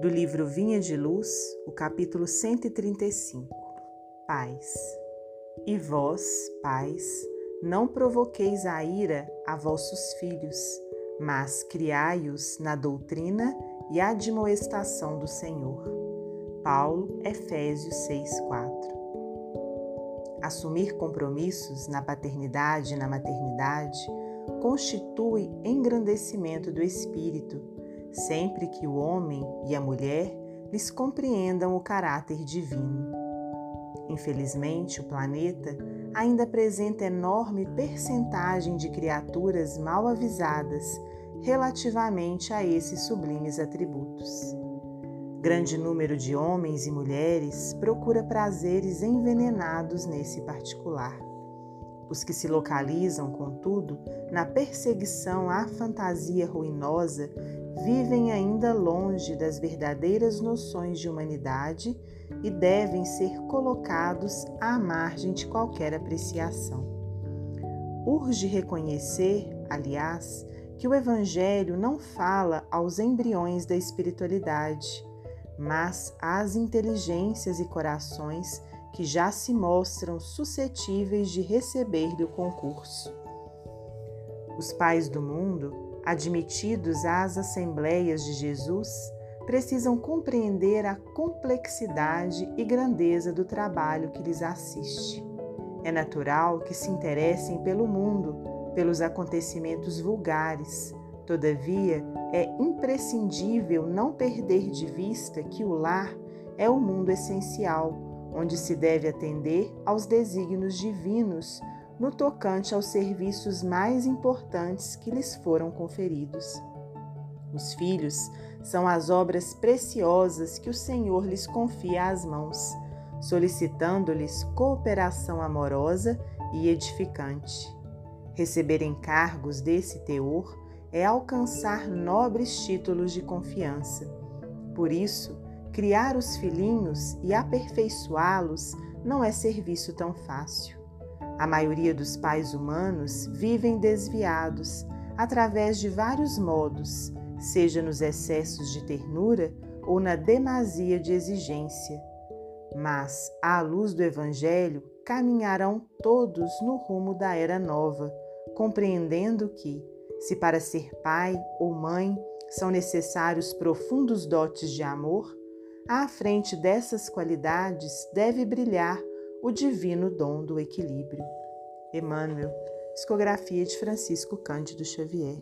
do livro Vinha de Luz, o capítulo 135. Pais. E vós, pais, não provoqueis a ira a vossos filhos, mas criai-os na doutrina e admoestação do Senhor. Paulo, Efésios 6:4. Assumir compromissos na paternidade e na maternidade constitui engrandecimento do espírito, sempre que o homem e a mulher lhes compreendam o caráter divino. Infelizmente, o planeta ainda apresenta enorme percentagem de criaturas mal avisadas relativamente a esses sublimes atributos. Grande número de homens e mulheres procura prazeres envenenados nesse particular. Os que se localizam, contudo, na perseguição à fantasia ruinosa vivem ainda longe das verdadeiras noções de humanidade e devem ser colocados à margem de qualquer apreciação. Urge reconhecer, aliás, que o Evangelho não fala aos embriões da espiritualidade, mas às inteligências e corações que já se mostram suscetíveis de receber-lhe o concurso. Os pais do mundo, admitidos às assembleias de Jesus, precisam compreender a complexidade e grandeza do trabalho que lhes assiste. É natural que se interessem pelo mundo, pelos acontecimentos vulgares. Todavia, é imprescindível não perder de vista que o lar é o mundo essencial, onde se deve atender aos desígnios divinos no tocante aos serviços mais importantes que lhes foram conferidos. Os filhos são as obras preciosas que o Senhor lhes confia às mãos, solicitando-lhes cooperação amorosa e edificante. Receber encargos desse teor é alcançar nobres títulos de confiança. Por isso, criar os filhinhos e aperfeiçoá-los não é serviço tão fácil. A maioria dos pais humanos vivem desviados através de vários modos seja nos excessos de ternura ou na demasia de exigência. Mas, à luz do Evangelho, caminharão todos no rumo da era nova, compreendendo que, se para ser pai ou mãe são necessários profundos dotes de amor, à frente dessas qualidades deve brilhar o divino dom do equilíbrio. Emmanuel, Psicografia de Francisco Cândido Xavier.